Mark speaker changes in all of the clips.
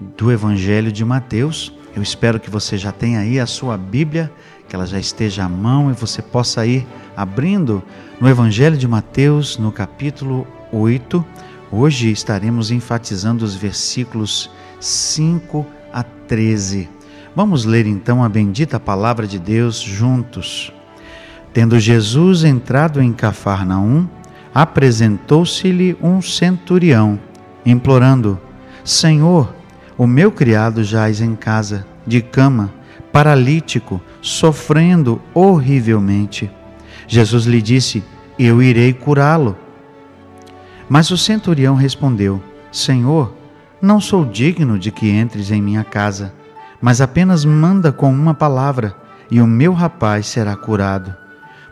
Speaker 1: do Evangelho de Mateus. Eu espero que você já tenha aí a sua Bíblia, que ela já esteja à mão e você possa ir abrindo no Evangelho de Mateus, no capítulo 8. Hoje estaremos enfatizando os versículos 5 a 13. Vamos ler então a bendita palavra de Deus juntos. Tendo Jesus entrado em Cafarnaum, apresentou-se-lhe um centurião, implorando: Senhor, o meu criado jaz em casa, de cama, paralítico, sofrendo horrivelmente. Jesus lhe disse: Eu irei curá-lo. Mas o centurião respondeu: Senhor, não sou digno de que entres em minha casa, mas apenas manda com uma palavra, e o meu rapaz será curado.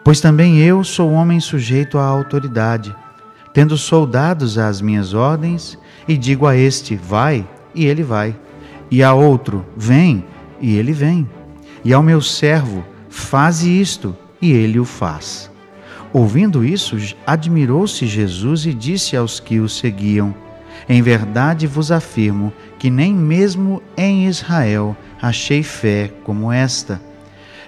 Speaker 1: Pois também eu sou homem sujeito à autoridade, tendo soldados às minhas ordens, e digo a este: vai, e ele vai, e a outro: vem, e ele vem, e ao meu servo: faze isto, e ele o faz. Ouvindo isso, admirou-se Jesus e disse aos que o seguiam: Em verdade vos afirmo que nem mesmo em Israel achei fé como esta.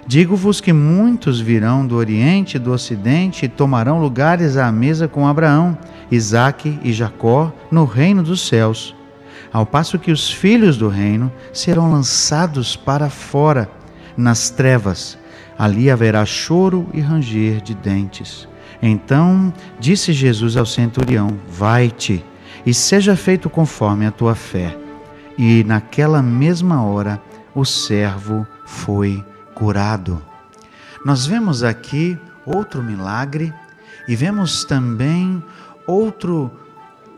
Speaker 1: Digo-vos que muitos virão do Oriente e do Ocidente e tomarão lugares à mesa com Abraão, Isaque e Jacó no reino dos céus, ao passo que os filhos do reino serão lançados para fora, nas trevas. Ali haverá choro e ranger de dentes. Então disse Jesus ao centurião: Vai-te e seja feito conforme a tua fé. E naquela mesma hora o servo foi curado. Nós vemos aqui outro milagre e vemos também outro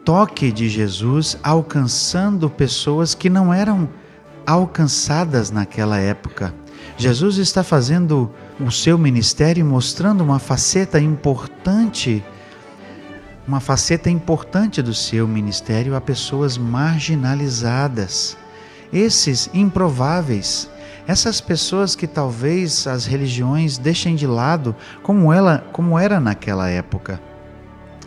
Speaker 1: toque de Jesus alcançando pessoas que não eram alcançadas naquela época. Jesus está fazendo o seu ministério mostrando uma faceta importante, uma faceta importante do seu ministério a pessoas marginalizadas, esses improváveis, essas pessoas que talvez as religiões deixem de lado, como ela, como era naquela época.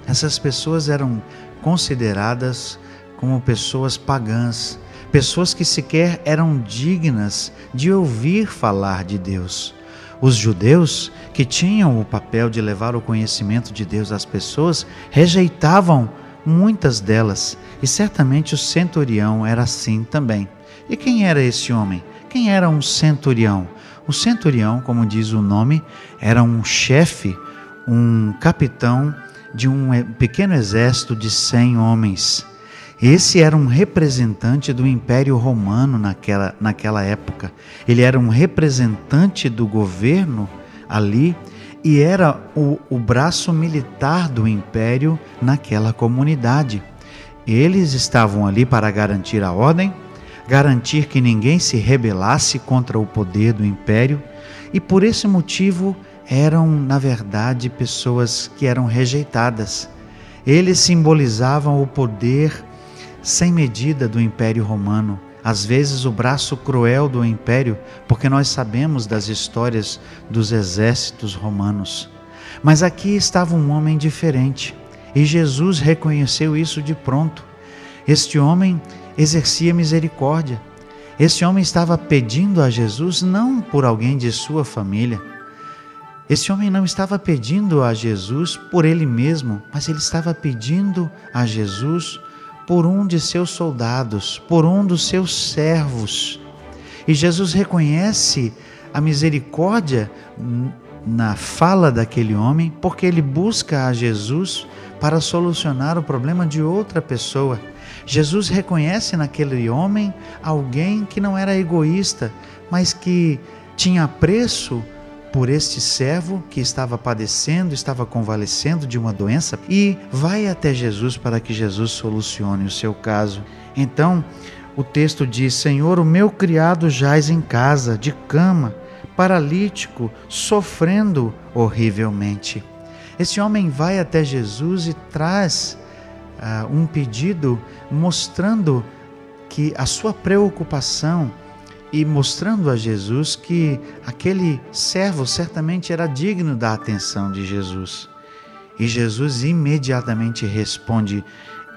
Speaker 1: Essas pessoas eram consideradas como pessoas pagãs, pessoas que sequer eram dignas de ouvir falar de Deus. Os judeus, que tinham o papel de levar o conhecimento de Deus às pessoas, rejeitavam muitas delas, e certamente o centurião era assim também. E quem era esse homem? Quem era um centurião? O centurião, como diz o nome, era um chefe, um capitão de um pequeno exército de cem homens. Esse era um representante do Império Romano naquela, naquela época. Ele era um representante do governo ali e era o, o braço militar do Império naquela comunidade. Eles estavam ali para garantir a ordem, garantir que ninguém se rebelasse contra o poder do império, e por esse motivo eram, na verdade, pessoas que eram rejeitadas. Eles simbolizavam o poder sem medida do Império Romano, às vezes o braço cruel do império, porque nós sabemos das histórias dos exércitos romanos. Mas aqui estava um homem diferente, e Jesus reconheceu isso de pronto. Este homem exercia misericórdia. Esse homem estava pedindo a Jesus não por alguém de sua família. Esse homem não estava pedindo a Jesus por ele mesmo, mas ele estava pedindo a Jesus por um de seus soldados, por um dos seus servos. E Jesus reconhece a misericórdia na fala daquele homem, porque ele busca a Jesus para solucionar o problema de outra pessoa. Jesus reconhece naquele homem alguém que não era egoísta, mas que tinha apreço por este servo que estava padecendo, estava convalescendo de uma doença e vai até Jesus para que Jesus solucione o seu caso. Então, o texto diz: Senhor, o meu criado jaz em casa, de cama, paralítico, sofrendo horrivelmente. Esse homem vai até Jesus e traz uh, um pedido mostrando que a sua preocupação e mostrando a Jesus que aquele servo certamente era digno da atenção de Jesus. E Jesus imediatamente responde: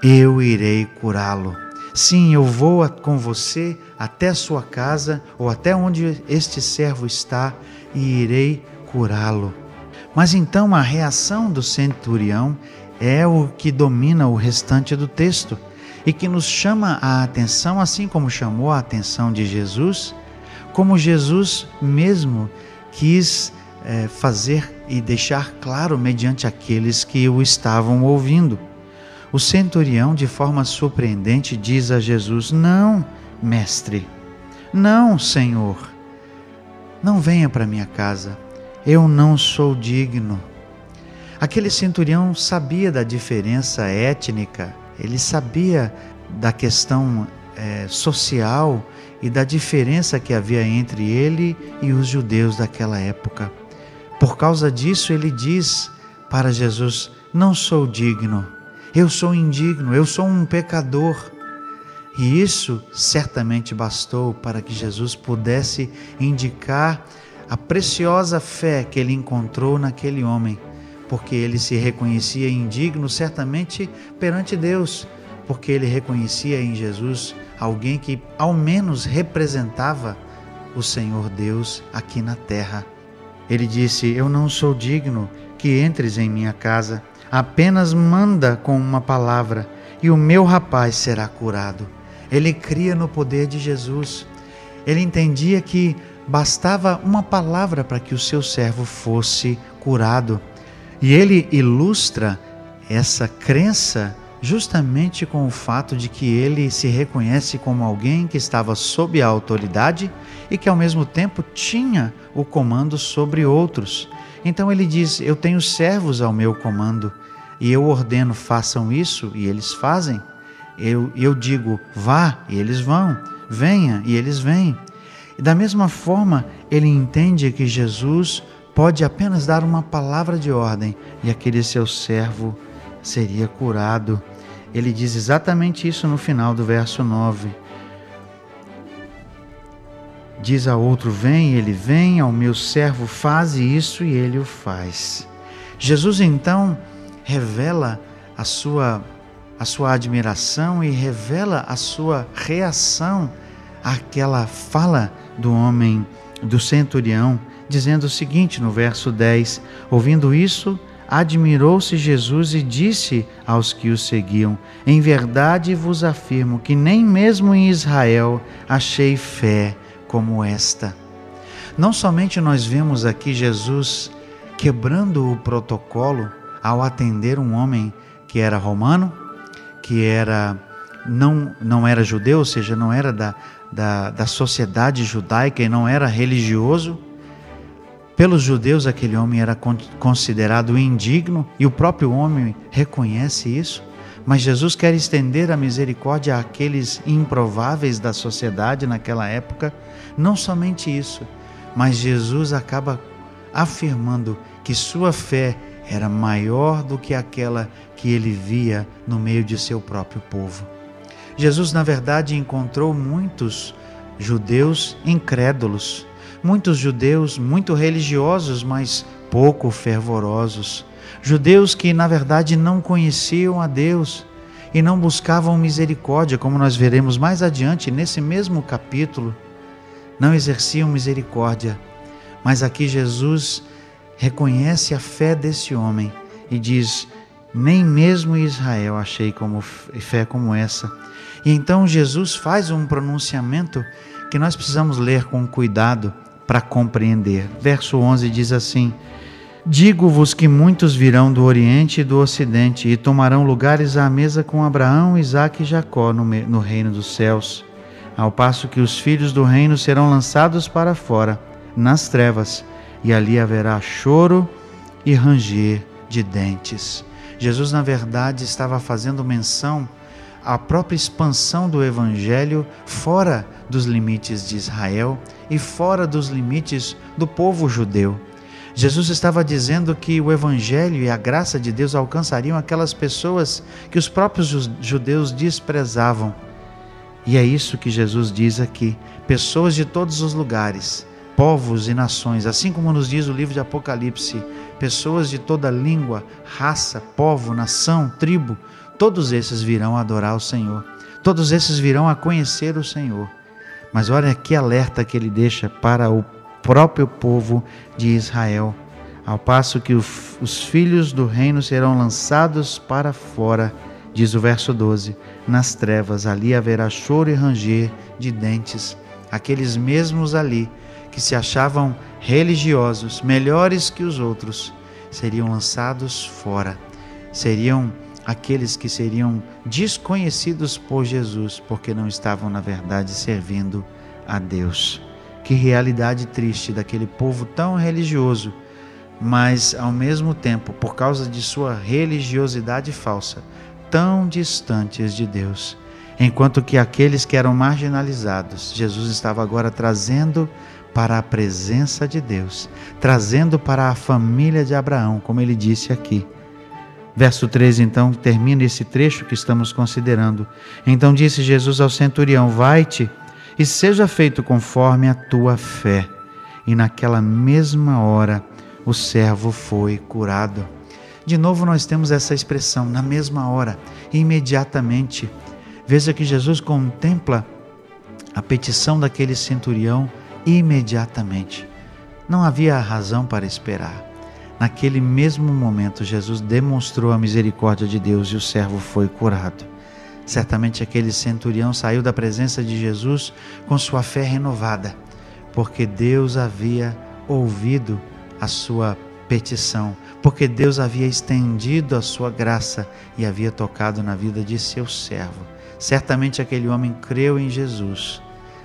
Speaker 1: Eu irei curá-lo. Sim, eu vou com você até a sua casa ou até onde este servo está e irei curá-lo. Mas então a reação do centurião é o que domina o restante do texto e que nos chama a atenção, assim como chamou a atenção de Jesus, como Jesus mesmo quis é, fazer e deixar claro mediante aqueles que o estavam ouvindo. O centurião, de forma surpreendente, diz a Jesus: Não, mestre, não, Senhor, não venha para minha casa, eu não sou digno. Aquele centurião sabia da diferença étnica, ele sabia da questão é, social e da diferença que havia entre ele e os judeus daquela época. Por causa disso, ele diz para Jesus: Não sou digno, eu sou indigno, eu sou um pecador. E isso certamente bastou para que Jesus pudesse indicar a preciosa fé que ele encontrou naquele homem, porque ele se reconhecia indigno certamente perante Deus, porque ele reconhecia em Jesus alguém que ao menos representava o Senhor Deus aqui na terra. Ele disse: Eu não sou digno que entres em minha casa, apenas manda com uma palavra e o meu rapaz será curado. Ele cria no poder de Jesus. Ele entendia que bastava uma palavra para que o seu servo fosse curado. E ele ilustra essa crença justamente com o fato de que ele se reconhece como alguém que estava sob a autoridade e que ao mesmo tempo tinha o comando sobre outros. Então ele diz: Eu tenho servos ao meu comando e eu ordeno façam isso e eles fazem. Eu, eu digo vá e eles vão, venha e eles vêm. E da mesma forma, ele entende que Jesus pode apenas dar uma palavra de ordem e aquele seu servo seria curado. Ele diz exatamente isso no final do verso 9. Diz a outro: Vem, ele vem, ao meu servo faze isso e ele o faz. Jesus então revela a sua, a sua admiração e revela a sua reação àquela fala do homem, do centurião, dizendo o seguinte no verso 10: Ouvindo isso, admirou-se Jesus e disse aos que o seguiam: Em verdade vos afirmo que nem mesmo em Israel achei fé como esta. Não somente nós vemos aqui Jesus quebrando o protocolo ao atender um homem que era romano, que era não, não era judeu, ou seja, não era da, da, da sociedade judaica e não era religioso, pelos judeus, aquele homem era considerado indigno e o próprio homem reconhece isso. Mas Jesus quer estender a misericórdia àqueles improváveis da sociedade naquela época. Não somente isso, mas Jesus acaba afirmando que sua fé era maior do que aquela que ele via no meio de seu próprio povo. Jesus, na verdade, encontrou muitos judeus incrédulos muitos judeus muito religiosos, mas pouco fervorosos. Judeus que, na verdade, não conheciam a Deus e não buscavam misericórdia, como nós veremos mais adiante nesse mesmo capítulo. Não exerciam misericórdia. Mas aqui Jesus reconhece a fé desse homem e diz: Nem mesmo Israel achei como fé como essa. E então Jesus faz um pronunciamento que nós precisamos ler com cuidado para compreender. Verso 11 diz assim: Digo-vos que muitos virão do Oriente e do Ocidente e tomarão lugares à mesa com Abraão, Isaque e Jacó no, no reino dos céus, ao passo que os filhos do reino serão lançados para fora, nas trevas, e ali haverá choro e ranger de dentes. Jesus, na verdade, estava fazendo menção a própria expansão do evangelho fora dos limites de Israel e fora dos limites do povo judeu. Jesus estava dizendo que o Evangelho e a graça de Deus alcançariam aquelas pessoas que os próprios judeus desprezavam. E é isso que Jesus diz aqui: pessoas de todos os lugares, povos e nações, assim como nos diz o livro de Apocalipse, pessoas de toda língua, raça, povo, nação, tribo, todos esses virão adorar o Senhor, todos esses virão a conhecer o Senhor. Mas olha que alerta que ele deixa para o próprio povo de Israel, ao passo que os filhos do reino serão lançados para fora, diz o verso 12: nas trevas ali haverá choro e ranger de dentes, aqueles mesmos ali que se achavam religiosos, melhores que os outros, seriam lançados fora, seriam aqueles que seriam desconhecidos por Jesus, porque não estavam, na verdade, servindo a Deus. Que realidade triste daquele povo tão religioso, mas ao mesmo tempo, por causa de sua religiosidade falsa, tão distantes de Deus. Enquanto que aqueles que eram marginalizados, Jesus estava agora trazendo para a presença de Deus, trazendo para a família de Abraão, como ele disse aqui. Verso 13, então, termina esse trecho que estamos considerando. Então disse Jesus ao centurião: Vai-te e seja feito conforme a tua fé. E naquela mesma hora o servo foi curado. De novo, nós temos essa expressão, na mesma hora, imediatamente. Veja que Jesus contempla a petição daquele centurião imediatamente. Não havia razão para esperar. Naquele mesmo momento, Jesus demonstrou a misericórdia de Deus e o servo foi curado. Certamente aquele centurião saiu da presença de Jesus com sua fé renovada, porque Deus havia ouvido a sua petição, porque Deus havia estendido a sua graça e havia tocado na vida de seu servo. Certamente aquele homem creu em Jesus,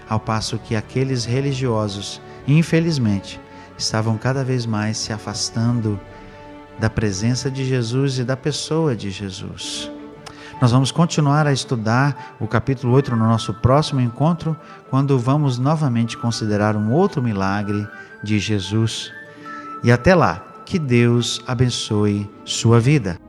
Speaker 1: ao passo que aqueles religiosos, infelizmente, estavam cada vez mais se afastando da presença de Jesus e da pessoa de Jesus. Nós vamos continuar a estudar o capítulo 8 no nosso próximo encontro, quando vamos novamente considerar um outro milagre de Jesus. E até lá, que Deus abençoe sua vida.